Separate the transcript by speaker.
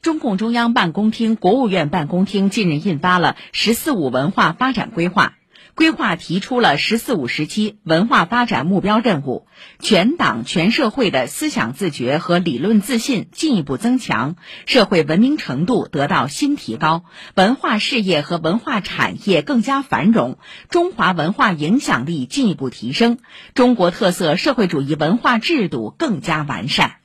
Speaker 1: 中共中央办公厅国务院办公厅近日印发了十四五文化发展规划规划提出了十四五时期文化发展目标任务全党全社会的思想自觉和理论自信进一步增强社会文明程度得到新提高文化事业和文化产业更加繁荣中华文化影响力进一步提升中国特色社会主义文化制度更加完善。